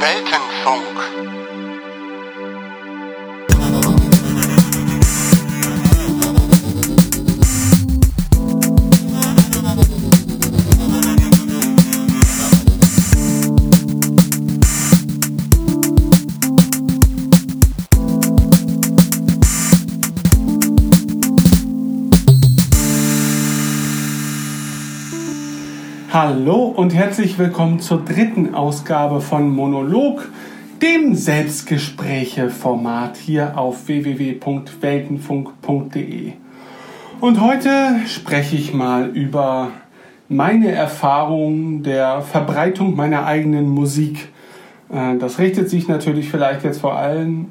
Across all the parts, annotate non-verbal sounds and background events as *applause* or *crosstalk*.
Weltenfunk. Hallo und herzlich willkommen zur dritten Ausgabe von Monolog, dem Selbstgespräche-Format hier auf www.weltenfunk.de. Und heute spreche ich mal über meine Erfahrung der Verbreitung meiner eigenen Musik. Äh, das richtet sich natürlich vielleicht jetzt vor allem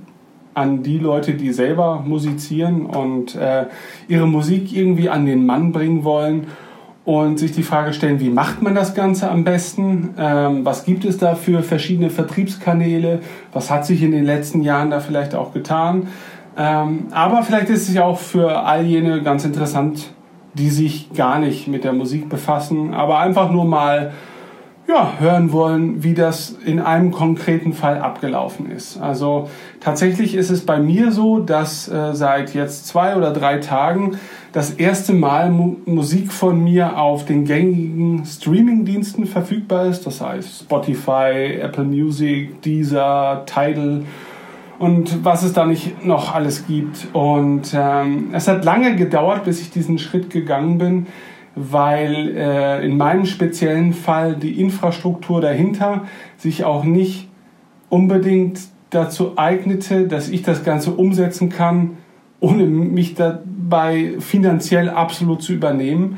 an die Leute, die selber musizieren und äh, ihre Musik irgendwie an den Mann bringen wollen und sich die Frage stellen, wie macht man das Ganze am besten? Ähm, was gibt es da für verschiedene Vertriebskanäle? Was hat sich in den letzten Jahren da vielleicht auch getan? Ähm, aber vielleicht ist es ja auch für all jene ganz interessant, die sich gar nicht mit der Musik befassen, aber einfach nur mal ja, hören wollen, wie das in einem konkreten Fall abgelaufen ist. Also tatsächlich ist es bei mir so, dass äh, seit jetzt zwei oder drei Tagen das erste Mal Mu Musik von mir auf den gängigen Streaming-Diensten verfügbar ist. Das heißt Spotify, Apple Music, Deezer, Tidal und was es da nicht noch alles gibt. Und ähm, es hat lange gedauert, bis ich diesen Schritt gegangen bin, weil äh, in meinem speziellen Fall die Infrastruktur dahinter sich auch nicht unbedingt dazu eignete, dass ich das Ganze umsetzen kann, ohne mich dabei finanziell absolut zu übernehmen.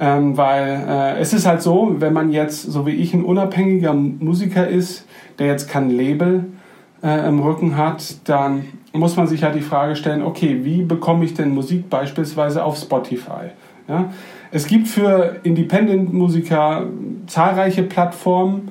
Ähm, weil äh, es ist halt so, wenn man jetzt, so wie ich, ein unabhängiger Musiker ist, der jetzt kein Label äh, im Rücken hat, dann muss man sich halt die Frage stellen, okay, wie bekomme ich denn Musik beispielsweise auf Spotify? Ja? Es gibt für Independent-Musiker zahlreiche Plattformen,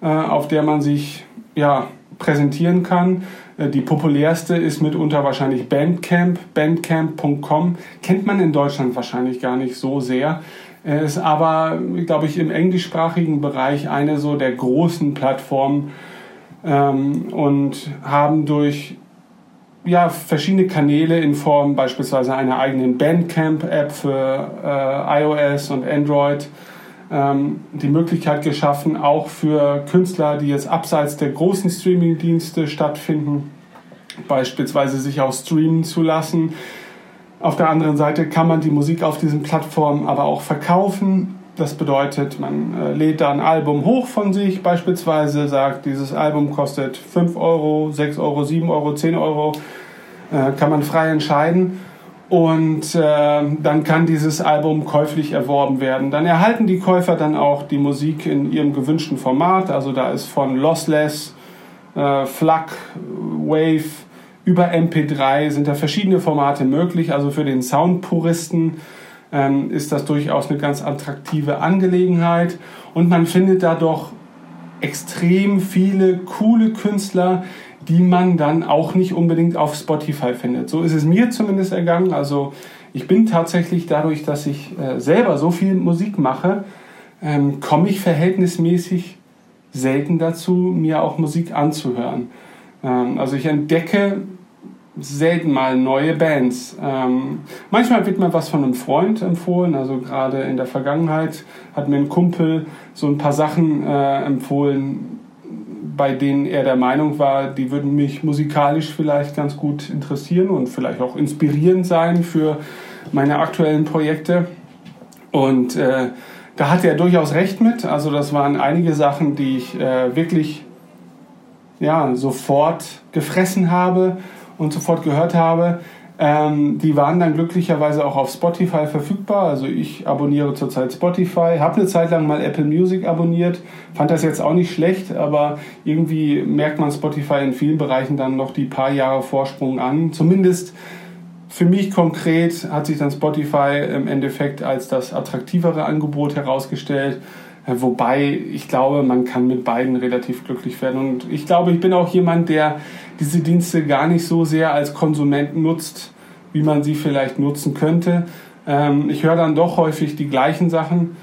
äh, auf der man sich ja, präsentieren kann. Äh, die populärste ist mitunter wahrscheinlich Bandcamp, bandcamp.com. Kennt man in Deutschland wahrscheinlich gar nicht so sehr. Ist aber, glaube ich, im englischsprachigen Bereich eine so der großen Plattformen ähm, und haben durch ja, verschiedene Kanäle in Form beispielsweise einer eigenen Bandcamp-App für äh, iOS und Android die Möglichkeit geschaffen, auch für Künstler, die jetzt abseits der großen Streaming-Dienste stattfinden, beispielsweise sich auch streamen zu lassen. Auf der anderen Seite kann man die Musik auf diesen Plattformen aber auch verkaufen. Das bedeutet, man äh, lädt da ein Album hoch von sich, beispielsweise sagt, dieses Album kostet 5 Euro, 6 Euro, 7 Euro, 10 Euro, äh, kann man frei entscheiden und äh, dann kann dieses Album käuflich erworben werden. Dann erhalten die Käufer dann auch die Musik in ihrem gewünschten Format. Also da ist von Lossless, äh, FLAC, Wave über MP3 sind da verschiedene Formate möglich. Also für den Soundpuristen ähm, ist das durchaus eine ganz attraktive Angelegenheit. Und man findet da doch extrem viele coole Künstler, die man dann auch nicht unbedingt auf Spotify findet. So ist es mir zumindest ergangen. Also ich bin tatsächlich dadurch, dass ich äh, selber so viel Musik mache, ähm, komme ich verhältnismäßig selten dazu, mir auch Musik anzuhören. Ähm, also ich entdecke selten mal neue Bands. Ähm, manchmal wird mir was von einem Freund empfohlen, also gerade in der Vergangenheit hat mir ein Kumpel so ein paar Sachen äh, empfohlen, bei denen er der Meinung war, die würden mich musikalisch vielleicht ganz gut interessieren und vielleicht auch inspirierend sein für meine aktuellen Projekte. Und äh, da hatte er durchaus recht mit. Also das waren einige Sachen, die ich äh, wirklich ja, sofort gefressen habe und sofort gehört habe. Ähm, die waren dann glücklicherweise auch auf Spotify verfügbar. Also ich abonniere zurzeit Spotify, habe eine Zeit lang mal Apple Music abonniert, fand das jetzt auch nicht schlecht, aber irgendwie merkt man Spotify in vielen Bereichen dann noch die paar Jahre Vorsprung an. Zumindest für mich konkret hat sich dann Spotify im Endeffekt als das attraktivere Angebot herausgestellt. Äh, wobei ich glaube, man kann mit beiden relativ glücklich werden. Und ich glaube, ich bin auch jemand, der diese Dienste gar nicht so sehr als Konsument nutzt, wie man sie vielleicht nutzen könnte. Ähm, ich höre dann doch häufig die gleichen Sachen.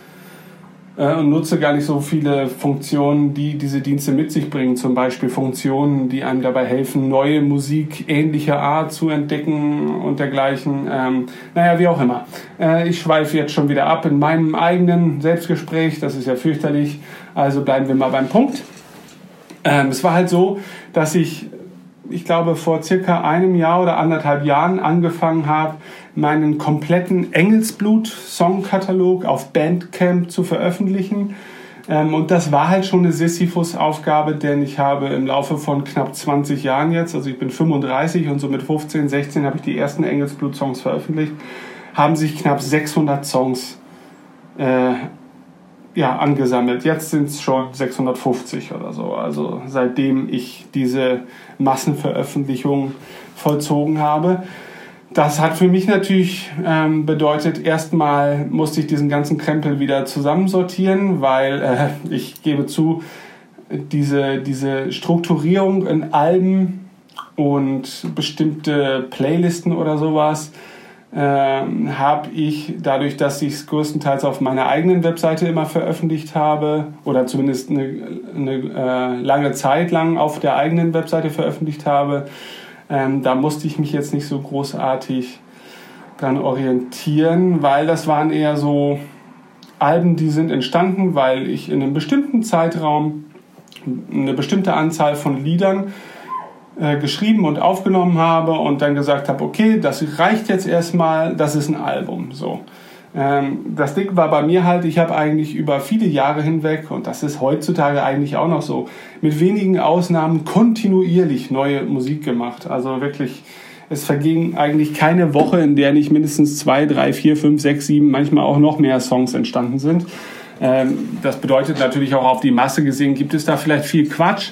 äh, und nutze gar nicht so viele Funktionen, die diese Dienste mit sich bringen. Zum Beispiel Funktionen, die einem dabei helfen, neue Musik ähnlicher Art zu entdecken und dergleichen. Ähm, naja, wie auch immer. Äh, ich schweife jetzt schon wieder ab in meinem eigenen Selbstgespräch. Das ist ja fürchterlich. Also bleiben wir mal beim Punkt. Ähm, es war halt so, dass ich ich glaube, vor circa einem Jahr oder anderthalb Jahren angefangen habe, meinen kompletten Engelsblut-Songkatalog auf Bandcamp zu veröffentlichen. Ähm, und das war halt schon eine Sisyphus-Aufgabe, denn ich habe im Laufe von knapp 20 Jahren jetzt, also ich bin 35 und so mit 15, 16 habe ich die ersten Engelsblut-Songs veröffentlicht, haben sich knapp 600 Songs äh, ja, angesammelt. Jetzt sind es schon 650 oder so. Also seitdem ich diese Massenveröffentlichung vollzogen habe. Das hat für mich natürlich ähm, bedeutet, erstmal musste ich diesen ganzen Krempel wieder zusammensortieren, weil äh, ich gebe zu, diese, diese Strukturierung in Alben und bestimmte Playlisten oder sowas, ähm, habe ich dadurch, dass ich es größtenteils auf meiner eigenen Webseite immer veröffentlicht habe oder zumindest eine, eine äh, lange Zeit lang auf der eigenen Webseite veröffentlicht habe, ähm, da musste ich mich jetzt nicht so großartig dran orientieren, weil das waren eher so Alben, die sind entstanden, weil ich in einem bestimmten Zeitraum eine bestimmte Anzahl von Liedern äh, geschrieben und aufgenommen habe und dann gesagt habe, okay, das reicht jetzt erstmal, das ist ein Album. So. Ähm, das Ding war bei mir halt, ich habe eigentlich über viele Jahre hinweg, und das ist heutzutage eigentlich auch noch so, mit wenigen Ausnahmen kontinuierlich neue Musik gemacht. Also wirklich, es verging eigentlich keine Woche, in der nicht mindestens zwei, drei, vier, fünf, sechs, sieben, manchmal auch noch mehr Songs entstanden sind. Ähm, das bedeutet natürlich auch auf die Masse gesehen, gibt es da vielleicht viel Quatsch.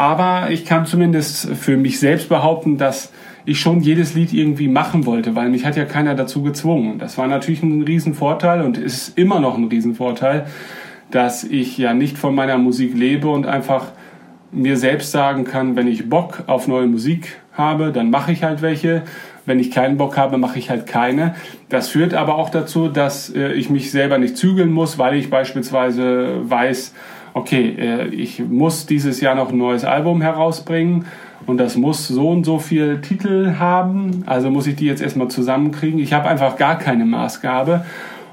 Aber ich kann zumindest für mich selbst behaupten, dass ich schon jedes Lied irgendwie machen wollte, weil mich hat ja keiner dazu gezwungen. Das war natürlich ein Riesenvorteil und ist immer noch ein Riesenvorteil, dass ich ja nicht von meiner Musik lebe und einfach mir selbst sagen kann, wenn ich Bock auf neue Musik habe, dann mache ich halt welche. Wenn ich keinen Bock habe, mache ich halt keine. Das führt aber auch dazu, dass äh, ich mich selber nicht zügeln muss, weil ich beispielsweise weiß, okay, äh, ich muss dieses Jahr noch ein neues Album herausbringen und das muss so und so viel Titel haben, also muss ich die jetzt erstmal zusammenkriegen. Ich habe einfach gar keine Maßgabe.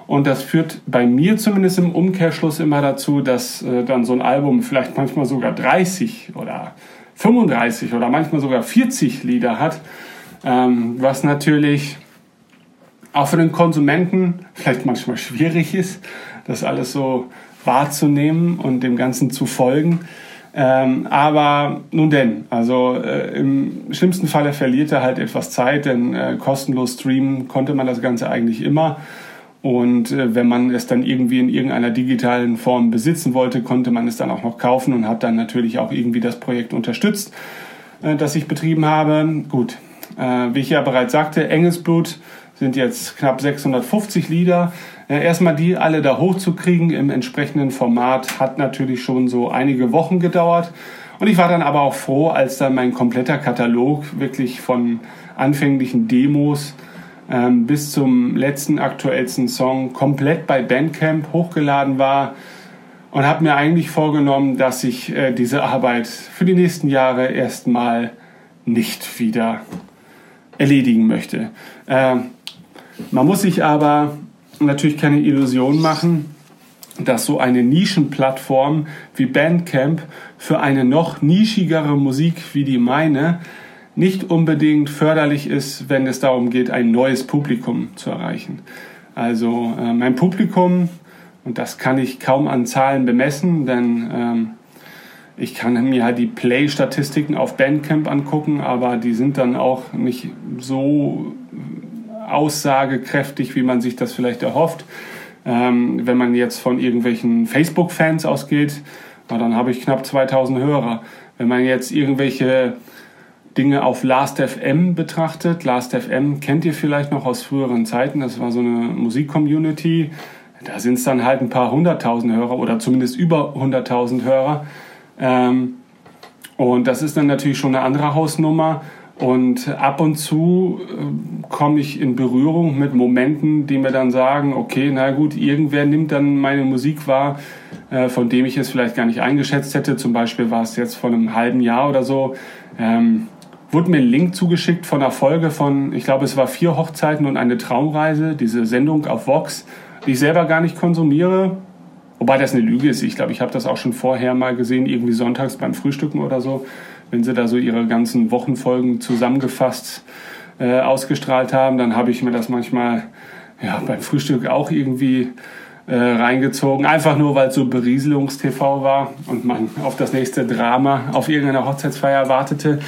Und das führt bei mir zumindest im Umkehrschluss immer dazu, dass äh, dann so ein Album vielleicht manchmal sogar 30 oder 35 oder manchmal sogar 40 Lieder hat, ähm, was natürlich auch für den Konsumenten vielleicht manchmal schwierig ist, das alles so wahrzunehmen und dem Ganzen zu folgen. Ähm, aber nun denn, also äh, im schlimmsten Falle verliert er halt etwas Zeit, denn äh, kostenlos streamen konnte man das Ganze eigentlich immer. Und äh, wenn man es dann irgendwie in irgendeiner digitalen Form besitzen wollte, konnte man es dann auch noch kaufen und hat dann natürlich auch irgendwie das Projekt unterstützt, äh, das ich betrieben habe. Gut, äh, wie ich ja bereits sagte, Engelsblut sind jetzt knapp 650 Lieder. Erstmal die alle da hochzukriegen im entsprechenden Format hat natürlich schon so einige Wochen gedauert. Und ich war dann aber auch froh, als dann mein kompletter Katalog wirklich von anfänglichen Demos ähm, bis zum letzten aktuellsten Song komplett bei Bandcamp hochgeladen war und habe mir eigentlich vorgenommen, dass ich äh, diese Arbeit für die nächsten Jahre erstmal nicht wieder erledigen möchte. Äh, man muss sich aber natürlich keine Illusion machen, dass so eine Nischenplattform wie Bandcamp für eine noch nischigere Musik wie die meine nicht unbedingt förderlich ist, wenn es darum geht, ein neues Publikum zu erreichen. Also äh, mein Publikum, und das kann ich kaum an Zahlen bemessen, denn ähm, ich kann mir halt die Play-Statistiken auf Bandcamp angucken, aber die sind dann auch nicht so aussagekräftig, wie man sich das vielleicht erhofft. Ähm, wenn man jetzt von irgendwelchen Facebook-Fans ausgeht, na, dann habe ich knapp 2000 Hörer. Wenn man jetzt irgendwelche Dinge auf Last.fm betrachtet, Last.fm kennt ihr vielleicht noch aus früheren Zeiten, das war so eine Musik-Community, da sind es dann halt ein paar hunderttausend Hörer oder zumindest über hunderttausend Hörer. Ähm, und das ist dann natürlich schon eine andere Hausnummer. Und ab und zu äh, komme ich in Berührung mit Momenten, die mir dann sagen, okay, na gut, irgendwer nimmt dann meine Musik wahr, äh, von dem ich es vielleicht gar nicht eingeschätzt hätte. Zum Beispiel war es jetzt vor einem halben Jahr oder so. Ähm, wurde mir ein Link zugeschickt von einer Folge von, ich glaube, es war vier Hochzeiten und eine Traumreise, diese Sendung auf Vox, die ich selber gar nicht konsumiere. Wobei das eine Lüge ist. Ich glaube, ich habe das auch schon vorher mal gesehen, irgendwie sonntags beim Frühstücken oder so wenn sie da so ihre ganzen Wochenfolgen zusammengefasst äh, ausgestrahlt haben, dann habe ich mir das manchmal ja, beim Frühstück auch irgendwie äh, reingezogen. Einfach nur, weil es so Berieselungstv war und man auf das nächste Drama auf irgendeiner Hochzeitsfeier wartete.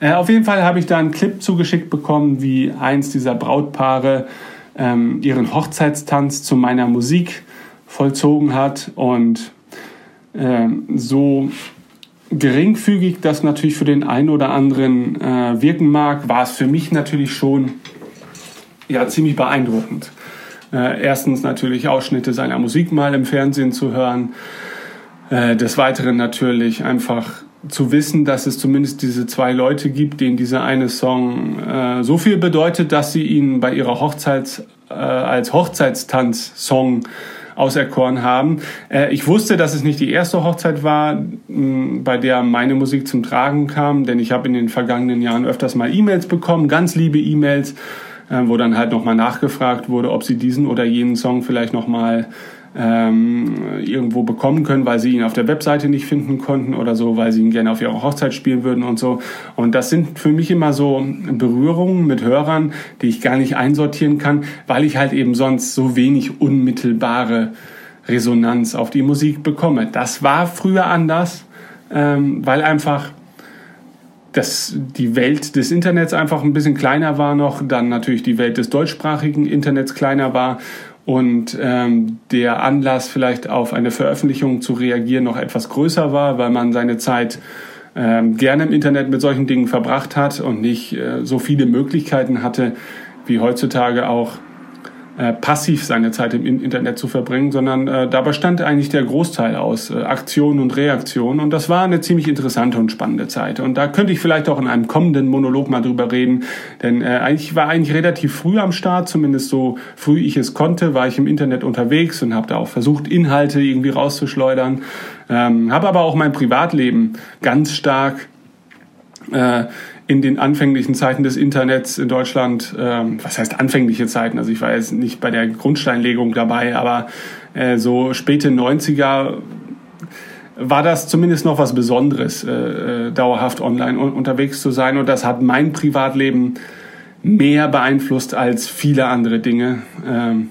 Äh, auf jeden Fall habe ich da einen Clip zugeschickt bekommen, wie eins dieser Brautpaare ähm, ihren Hochzeitstanz zu meiner Musik vollzogen hat und ähm, so geringfügig das natürlich für den einen oder anderen äh, wirken mag, war es für mich natürlich schon ja, ziemlich beeindruckend. Äh, erstens natürlich Ausschnitte seiner Musik mal im Fernsehen zu hören. Äh, des Weiteren natürlich einfach zu wissen, dass es zumindest diese zwei Leute gibt, denen dieser eine Song äh, so viel bedeutet, dass sie ihn bei ihrer Hochzeit äh, als Hochzeitstanz-Song auserkoren haben. Äh, ich wusste, dass es nicht die erste Hochzeit war, bei der meine Musik zum Tragen kam, denn ich habe in den vergangenen Jahren öfters mal E-Mails bekommen, ganz liebe E-Mails, äh, wo dann halt nochmal nachgefragt wurde, ob sie diesen oder jenen Song vielleicht nochmal ähm, irgendwo bekommen können, weil sie ihn auf der Webseite nicht finden konnten oder so, weil sie ihn gerne auf ihrer Hochzeit spielen würden und so. Und das sind für mich immer so Berührungen mit Hörern, die ich gar nicht einsortieren kann, weil ich halt eben sonst so wenig unmittelbare Resonanz auf die Musik bekomme. Das war früher anders, ähm, weil einfach dass die Welt des Internets einfach ein bisschen kleiner war noch, dann natürlich die Welt des deutschsprachigen Internets kleiner war und ähm, der Anlass vielleicht auf eine Veröffentlichung zu reagieren noch etwas größer war, weil man seine Zeit ähm, gerne im Internet mit solchen Dingen verbracht hat und nicht äh, so viele Möglichkeiten hatte, wie heutzutage auch äh, passiv seine Zeit im Internet zu verbringen, sondern äh, da bestand eigentlich der Großteil aus äh, Aktion und Reaktion. Und das war eine ziemlich interessante und spannende Zeit. Und da könnte ich vielleicht auch in einem kommenden Monolog mal drüber reden, denn äh, eigentlich war eigentlich relativ früh am Start, zumindest so früh ich es konnte, war ich im Internet unterwegs und habe da auch versucht Inhalte irgendwie rauszuschleudern, ähm, habe aber auch mein Privatleben ganz stark äh, in den anfänglichen Zeiten des Internets in Deutschland, ähm, was heißt anfängliche Zeiten, also ich war jetzt nicht bei der Grundsteinlegung dabei, aber äh, so späte 90er war das zumindest noch was Besonderes, äh, äh, dauerhaft online un unterwegs zu sein. Und das hat mein Privatleben mehr beeinflusst als viele andere Dinge. Ähm,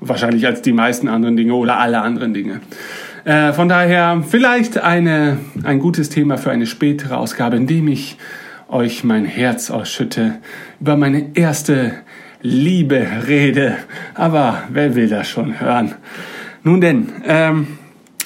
wahrscheinlich als die meisten anderen Dinge oder alle anderen Dinge. Äh, von daher vielleicht eine, ein gutes Thema für eine spätere Ausgabe, in dem ich euch mein Herz ausschütte, über meine erste Liebe rede. Aber wer will das schon hören? Nun denn, ähm,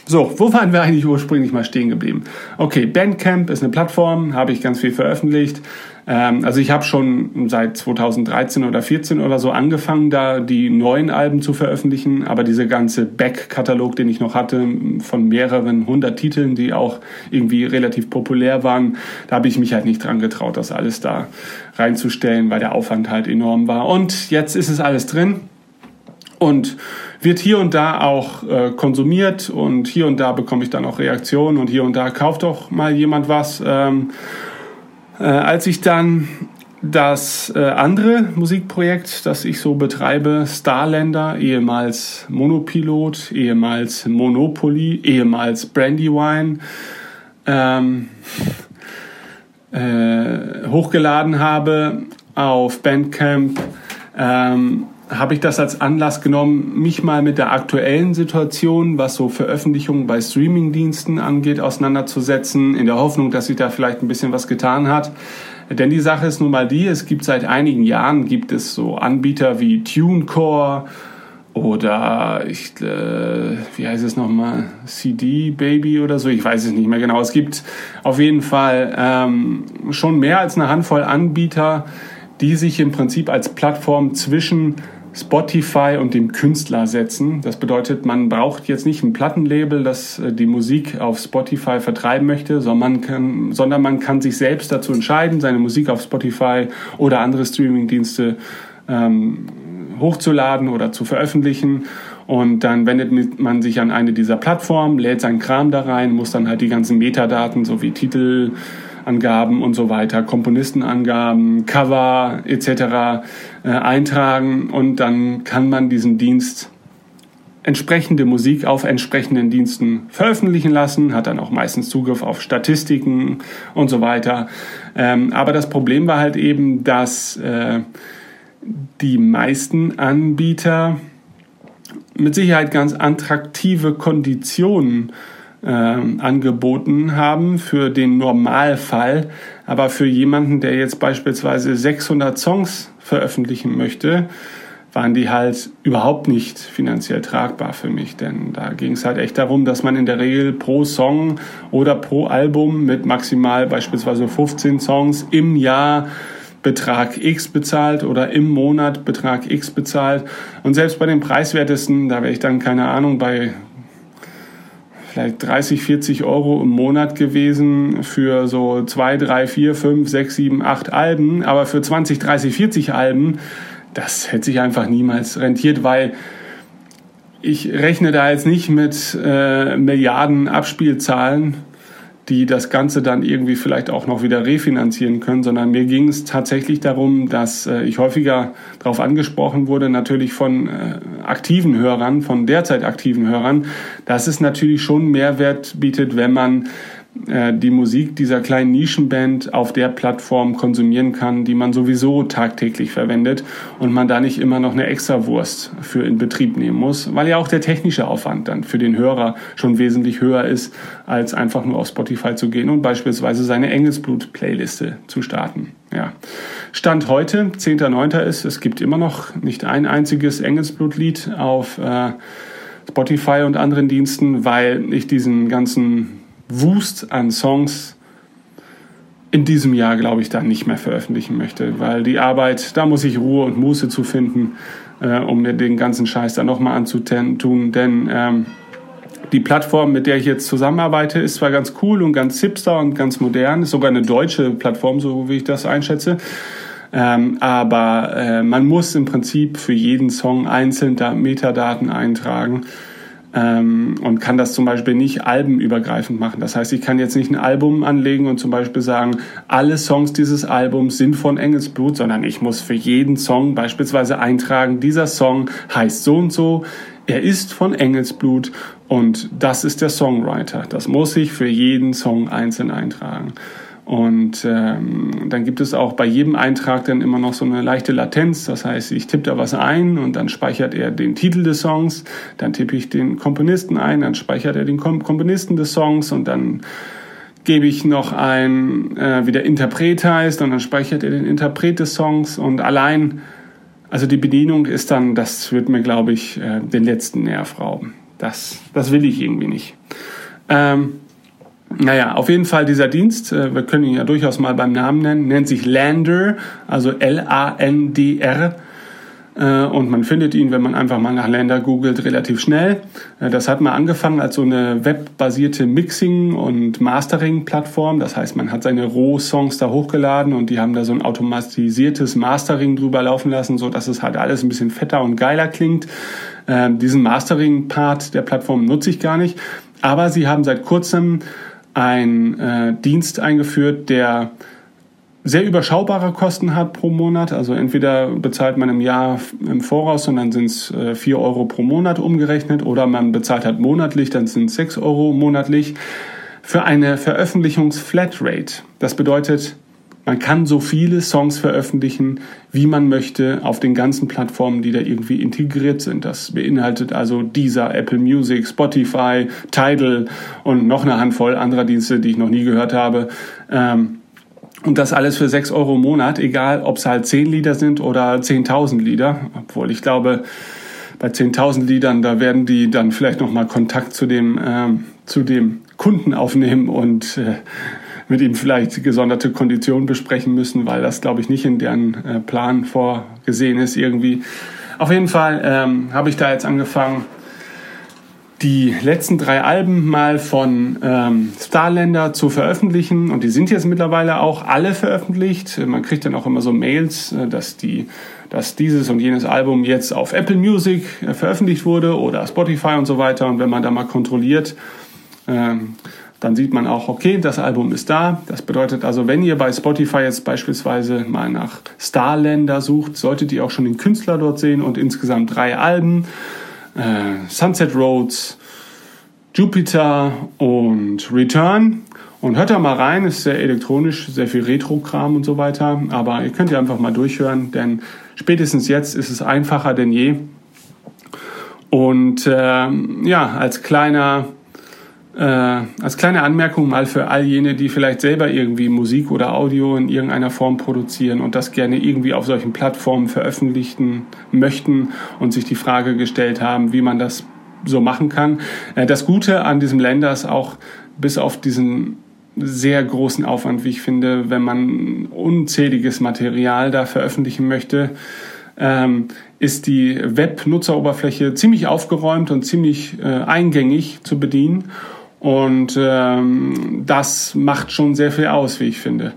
so, wo waren wir eigentlich ursprünglich mal stehen geblieben? Okay, Bandcamp ist eine Plattform, habe ich ganz viel veröffentlicht. Ähm, also ich habe schon seit 2013 oder 14 oder so angefangen, da die neuen Alben zu veröffentlichen, aber dieser ganze Back-Katalog, den ich noch hatte, von mehreren hundert Titeln, die auch irgendwie relativ populär waren, da habe ich mich halt nicht dran getraut, das alles da reinzustellen, weil der Aufwand halt enorm war. Und jetzt ist es alles drin und wird hier und da auch äh, konsumiert und hier und da bekomme ich dann auch Reaktionen und hier und da kauft doch mal jemand was. Ähm, äh, als ich dann das äh, andere Musikprojekt, das ich so betreibe, Starlander, ehemals Monopilot, ehemals Monopoly, ehemals Brandywine, ähm, äh, hochgeladen habe auf Bandcamp, ähm, habe ich das als Anlass genommen, mich mal mit der aktuellen Situation, was so Veröffentlichungen bei Streamingdiensten angeht, auseinanderzusetzen, in der Hoffnung, dass sich da vielleicht ein bisschen was getan hat. Denn die Sache ist nun mal die, es gibt seit einigen Jahren gibt es so Anbieter wie TuneCore oder ich, äh, wie heißt es nochmal, CD Baby oder so, ich weiß es nicht mehr genau. Es gibt auf jeden Fall ähm, schon mehr als eine Handvoll Anbieter, die sich im Prinzip als Plattform zwischen Spotify und dem Künstler setzen. Das bedeutet, man braucht jetzt nicht ein Plattenlabel, das äh, die Musik auf Spotify vertreiben möchte, sondern man kann, sondern man kann sich selbst dazu entscheiden, seine Musik auf Spotify oder andere Streamingdienste ähm, hochzuladen oder zu veröffentlichen. Und dann wendet man sich an eine dieser Plattformen, lädt seinen Kram da rein, muss dann halt die ganzen Metadaten sowie Titel, Angaben und so weiter, Komponistenangaben, Cover etc. Äh, eintragen und dann kann man diesen Dienst entsprechende Musik auf entsprechenden Diensten veröffentlichen lassen, hat dann auch meistens Zugriff auf Statistiken und so weiter. Ähm, aber das Problem war halt eben, dass äh, die meisten Anbieter mit Sicherheit ganz attraktive Konditionen äh, angeboten haben für den Normalfall. Aber für jemanden, der jetzt beispielsweise 600 Songs veröffentlichen möchte, waren die halt überhaupt nicht finanziell tragbar für mich. Denn da ging es halt echt darum, dass man in der Regel pro Song oder pro Album mit maximal beispielsweise 15 Songs im Jahr Betrag X bezahlt oder im Monat Betrag X bezahlt. Und selbst bei den preiswertesten, da wäre ich dann keine Ahnung bei vielleicht 30, 40 Euro im Monat gewesen für so 2, 3, 4, 5, 6, 7, 8 Alben. Aber für 20, 30, 40 Alben, das hätte sich einfach niemals rentiert, weil ich rechne da jetzt nicht mit äh, Milliarden Abspielzahlen die das Ganze dann irgendwie vielleicht auch noch wieder refinanzieren können, sondern mir ging es tatsächlich darum, dass äh, ich häufiger darauf angesprochen wurde, natürlich von äh, aktiven Hörern, von derzeit aktiven Hörern, dass es natürlich schon Mehrwert bietet, wenn man die Musik dieser kleinen Nischenband auf der Plattform konsumieren kann, die man sowieso tagtäglich verwendet und man da nicht immer noch eine Extrawurst für in Betrieb nehmen muss, weil ja auch der technische Aufwand dann für den Hörer schon wesentlich höher ist, als einfach nur auf Spotify zu gehen und beispielsweise seine Engelsblut-Playliste zu starten. Ja. Stand heute, 10.9. ist, es gibt immer noch nicht ein einziges Engelsblut-Lied auf äh, Spotify und anderen Diensten, weil ich diesen ganzen Wust an Songs in diesem Jahr, glaube ich, dann nicht mehr veröffentlichen möchte, weil die Arbeit, da muss ich Ruhe und Muße zu finden, äh, um mir den ganzen Scheiß dann nochmal anzutun, denn ähm, die Plattform, mit der ich jetzt zusammenarbeite, ist zwar ganz cool und ganz hipster und ganz modern, ist sogar eine deutsche Plattform, so wie ich das einschätze, ähm, aber äh, man muss im Prinzip für jeden Song einzeln da Metadaten eintragen ähm, und kann das zum Beispiel nicht albenübergreifend machen. Das heißt, ich kann jetzt nicht ein Album anlegen und zum Beispiel sagen, alle Songs dieses Albums sind von Engelsblut, sondern ich muss für jeden Song beispielsweise eintragen, dieser Song heißt so und so, er ist von Engelsblut und das ist der Songwriter. Das muss ich für jeden Song einzeln eintragen. Und ähm, dann gibt es auch bei jedem Eintrag dann immer noch so eine leichte Latenz. Das heißt, ich tippe da was ein und dann speichert er den Titel des Songs, dann tippe ich den Komponisten ein, dann speichert er den Kom Komponisten des Songs und dann gebe ich noch ein, äh, wie der Interpret heißt und dann speichert er den Interpret des Songs und allein, also die Bedienung ist dann, das wird mir, glaube ich, äh, den letzten Nerv rauben. Das, das will ich irgendwie nicht. Ähm, naja, auf jeden Fall dieser Dienst, äh, wir können ihn ja durchaus mal beim Namen nennen, nennt sich Lander, also L-A-N-D-R. Äh, und man findet ihn, wenn man einfach mal nach Lander googelt, relativ schnell. Äh, das hat mal angefangen als so eine webbasierte Mixing- und Mastering-Plattform. Das heißt, man hat seine Roh-Songs da hochgeladen und die haben da so ein automatisiertes Mastering drüber laufen lassen, so dass es halt alles ein bisschen fetter und geiler klingt. Diesen Mastering-Part der Plattform nutze ich gar nicht. Aber sie haben seit kurzem ein äh, Dienst eingeführt, der sehr überschaubare Kosten hat pro Monat. Also entweder bezahlt man im Jahr im Voraus und dann sind es äh, 4 Euro pro Monat umgerechnet oder man bezahlt halt monatlich, dann sind es 6 Euro monatlich für eine Veröffentlichungsflatrate. Das bedeutet, man kann so viele Songs veröffentlichen, wie man möchte, auf den ganzen Plattformen, die da irgendwie integriert sind. Das beinhaltet also dieser Apple Music, Spotify, Tidal und noch eine Handvoll anderer Dienste, die ich noch nie gehört habe. Ähm, und das alles für 6 Euro im Monat, egal ob es halt 10 Lieder sind oder 10.000 Lieder. Obwohl ich glaube, bei 10.000 Liedern, da werden die dann vielleicht nochmal Kontakt zu dem, ähm, zu dem Kunden aufnehmen und äh, mit ihm vielleicht gesonderte Konditionen besprechen müssen, weil das, glaube ich, nicht in deren äh, Plan vorgesehen ist irgendwie. Auf jeden Fall ähm, habe ich da jetzt angefangen, die letzten drei Alben mal von ähm, Starlander zu veröffentlichen und die sind jetzt mittlerweile auch alle veröffentlicht. Man kriegt dann auch immer so Mails, äh, dass die, dass dieses und jenes Album jetzt auf Apple Music äh, veröffentlicht wurde oder Spotify und so weiter. Und wenn man da mal kontrolliert, ähm, dann sieht man auch, okay, das Album ist da. Das bedeutet also, wenn ihr bei Spotify jetzt beispielsweise mal nach Starlander sucht, solltet ihr auch schon den Künstler dort sehen und insgesamt drei Alben äh, Sunset Roads, Jupiter und Return. Und hört da mal rein, ist sehr elektronisch, sehr viel Retro-Kram und so weiter. Aber ihr könnt ja einfach mal durchhören, denn spätestens jetzt ist es einfacher denn je. Und äh, ja, als kleiner äh, als kleine Anmerkung mal für all jene, die vielleicht selber irgendwie Musik oder Audio in irgendeiner Form produzieren und das gerne irgendwie auf solchen Plattformen veröffentlichen möchten und sich die Frage gestellt haben, wie man das so machen kann. Äh, das Gute an diesem Länder ist auch, bis auf diesen sehr großen Aufwand, wie ich finde, wenn man unzähliges Material da veröffentlichen möchte, ähm, ist die Web-Nutzeroberfläche ziemlich aufgeräumt und ziemlich äh, eingängig zu bedienen. Und ähm, das macht schon sehr viel aus, wie ich finde.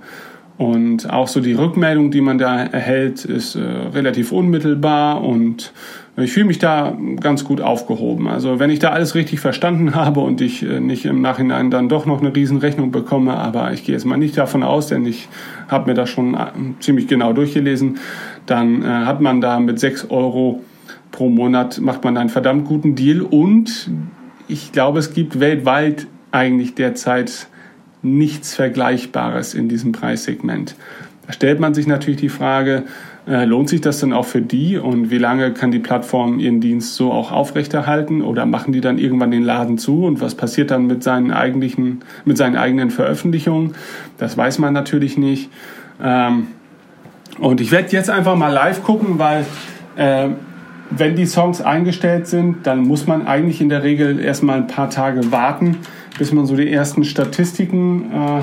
Und auch so die Rückmeldung, die man da erhält, ist äh, relativ unmittelbar und ich fühle mich da ganz gut aufgehoben. Also wenn ich da alles richtig verstanden *laughs* habe und ich äh, nicht im Nachhinein dann doch noch eine Riesenrechnung bekomme, aber ich gehe jetzt mal nicht davon aus, denn ich habe mir das schon äh, ziemlich genau durchgelesen, dann äh, hat man da mit sechs Euro pro Monat macht man einen verdammt guten Deal und ich glaube, es gibt weltweit eigentlich derzeit nichts Vergleichbares in diesem Preissegment. Da stellt man sich natürlich die Frage, äh, lohnt sich das denn auch für die und wie lange kann die Plattform ihren Dienst so auch aufrechterhalten oder machen die dann irgendwann den Laden zu und was passiert dann mit seinen eigentlichen, mit seinen eigenen Veröffentlichungen? Das weiß man natürlich nicht. Ähm, und ich werde jetzt einfach mal live gucken, weil äh, wenn die Songs eingestellt sind, dann muss man eigentlich in der Regel erstmal ein paar Tage warten, bis man so die ersten Statistiken äh,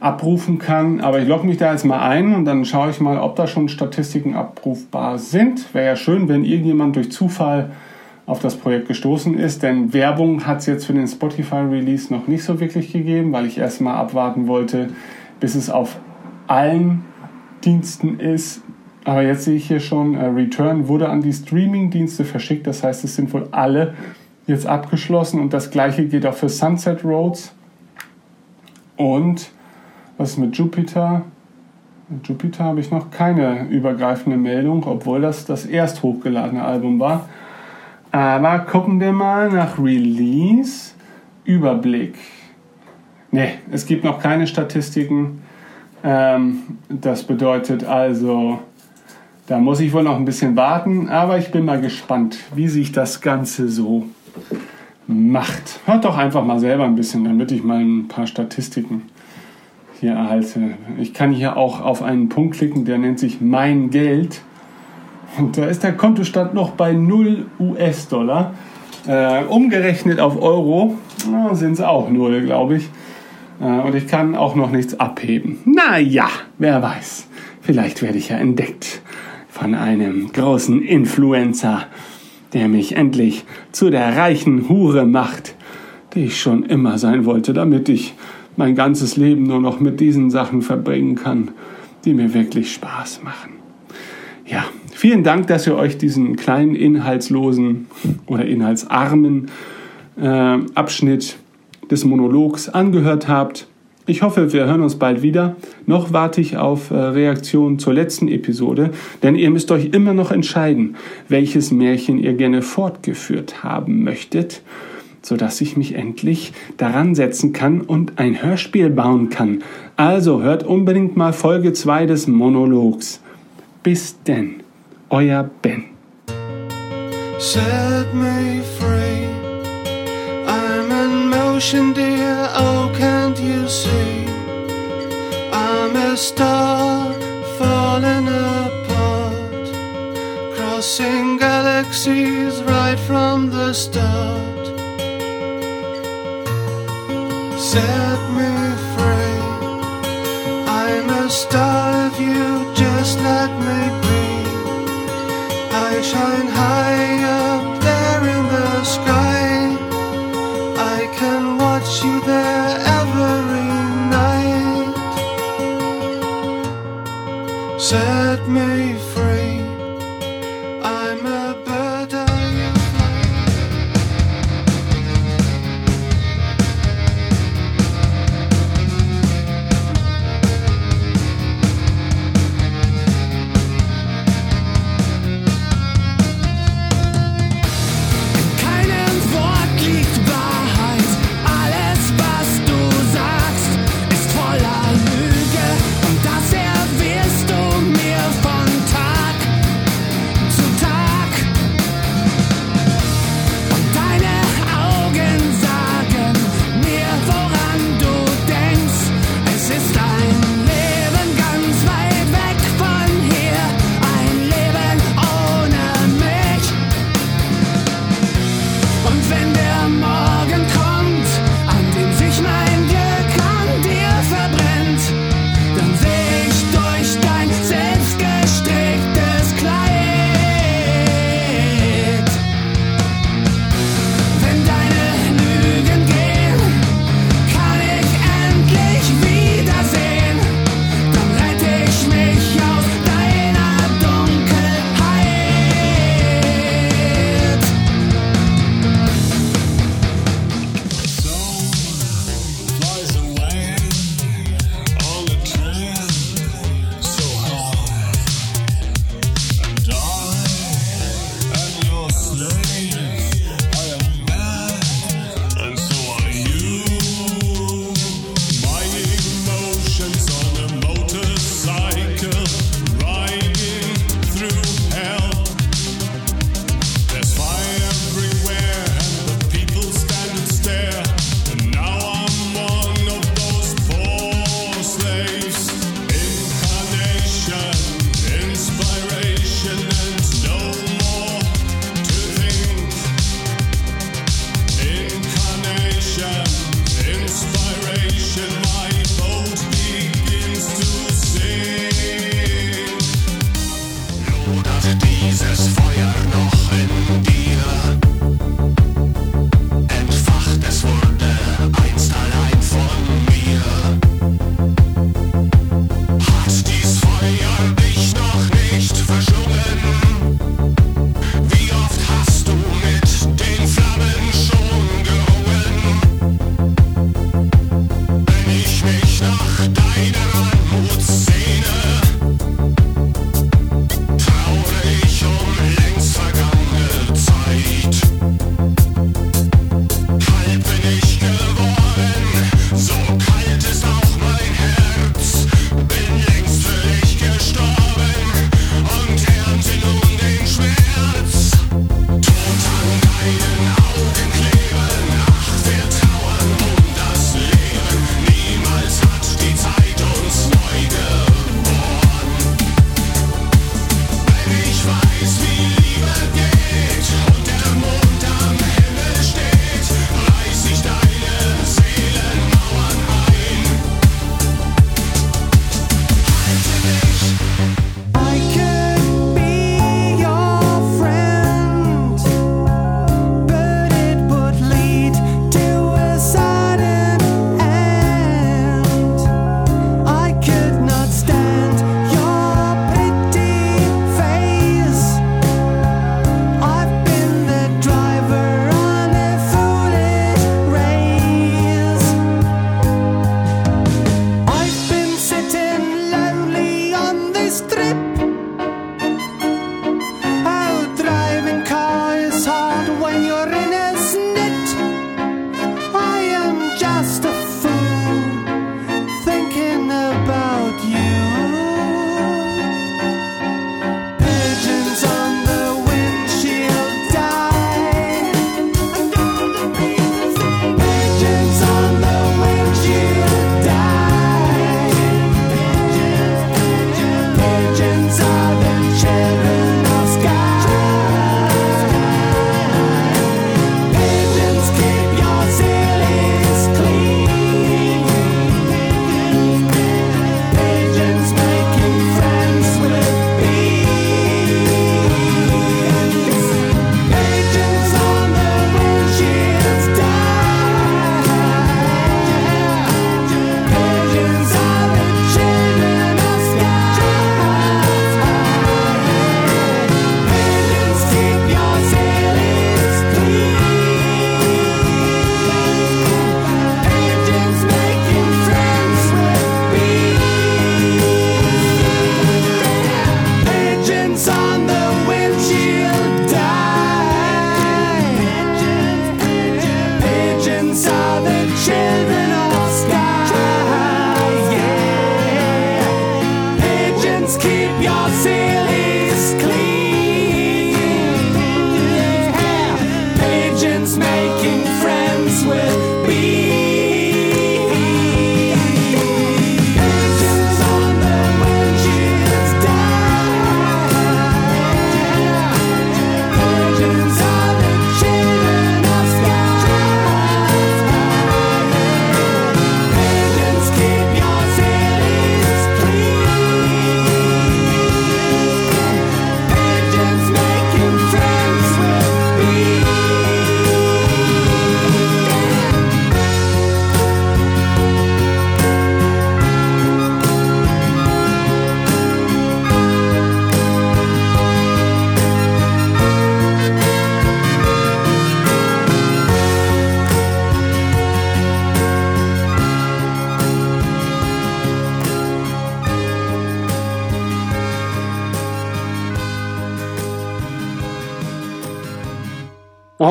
abrufen kann. Aber ich logge mich da jetzt mal ein und dann schaue ich mal, ob da schon Statistiken abrufbar sind. Wäre ja schön, wenn irgendjemand durch Zufall auf das Projekt gestoßen ist, denn Werbung hat es jetzt für den Spotify-Release noch nicht so wirklich gegeben, weil ich erstmal abwarten wollte, bis es auf allen Diensten ist, aber jetzt sehe ich hier schon, äh, Return wurde an die Streaming-Dienste verschickt. Das heißt, es sind wohl alle jetzt abgeschlossen. Und das gleiche geht auch für Sunset Roads. Und was ist mit Jupiter? Mit Jupiter habe ich noch keine übergreifende Meldung, obwohl das das erst hochgeladene Album war. Aber gucken wir mal nach Release. Überblick. Ne, es gibt noch keine Statistiken. Ähm, das bedeutet also, da muss ich wohl noch ein bisschen warten, aber ich bin mal gespannt, wie sich das Ganze so macht. Hört doch einfach mal selber ein bisschen, damit ich mal ein paar Statistiken hier erhalte. Ich kann hier auch auf einen Punkt klicken, der nennt sich Mein Geld. Und da ist der Kontostand noch bei 0 US-Dollar. Äh, umgerechnet auf Euro sind es auch 0, glaube ich. Äh, und ich kann auch noch nichts abheben. Naja, wer weiß. Vielleicht werde ich ja entdeckt von einem großen Influencer, der mich endlich zu der reichen Hure macht, die ich schon immer sein wollte, damit ich mein ganzes Leben nur noch mit diesen Sachen verbringen kann, die mir wirklich Spaß machen. Ja, vielen Dank, dass ihr euch diesen kleinen inhaltslosen oder inhaltsarmen äh, Abschnitt des Monologs angehört habt. Ich hoffe, wir hören uns bald wieder. Noch warte ich auf äh, Reaktionen zur letzten Episode, denn ihr müsst euch immer noch entscheiden, welches Märchen ihr gerne fortgeführt haben möchtet, sodass ich mich endlich daran setzen kann und ein Hörspiel bauen kann. Also hört unbedingt mal Folge 2 des Monologs. Bis denn, euer Ben. Set me free. I'm in motion, dear. Oh, can't? I'm a star falling apart, crossing galaxies right from the start. Set me free. I'm a star if you just let me be. I Von Tag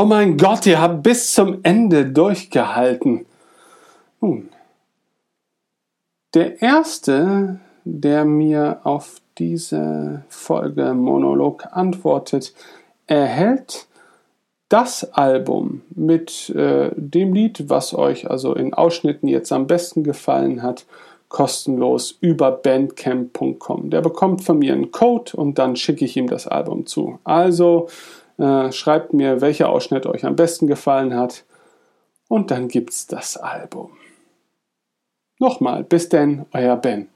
Oh mein Gott, ihr habt bis zum Ende durchgehalten. Nun, der erste, der mir auf diese Folge Monolog antwortet, erhält das Album mit äh, dem Lied, was euch also in Ausschnitten jetzt am besten gefallen hat, kostenlos über bandcamp.com. Der bekommt von mir einen Code und dann schicke ich ihm das Album zu. Also äh, schreibt mir, welcher Ausschnitt euch am besten gefallen hat und dann gibt's das Album. Nochmal, bis denn, euer Ben.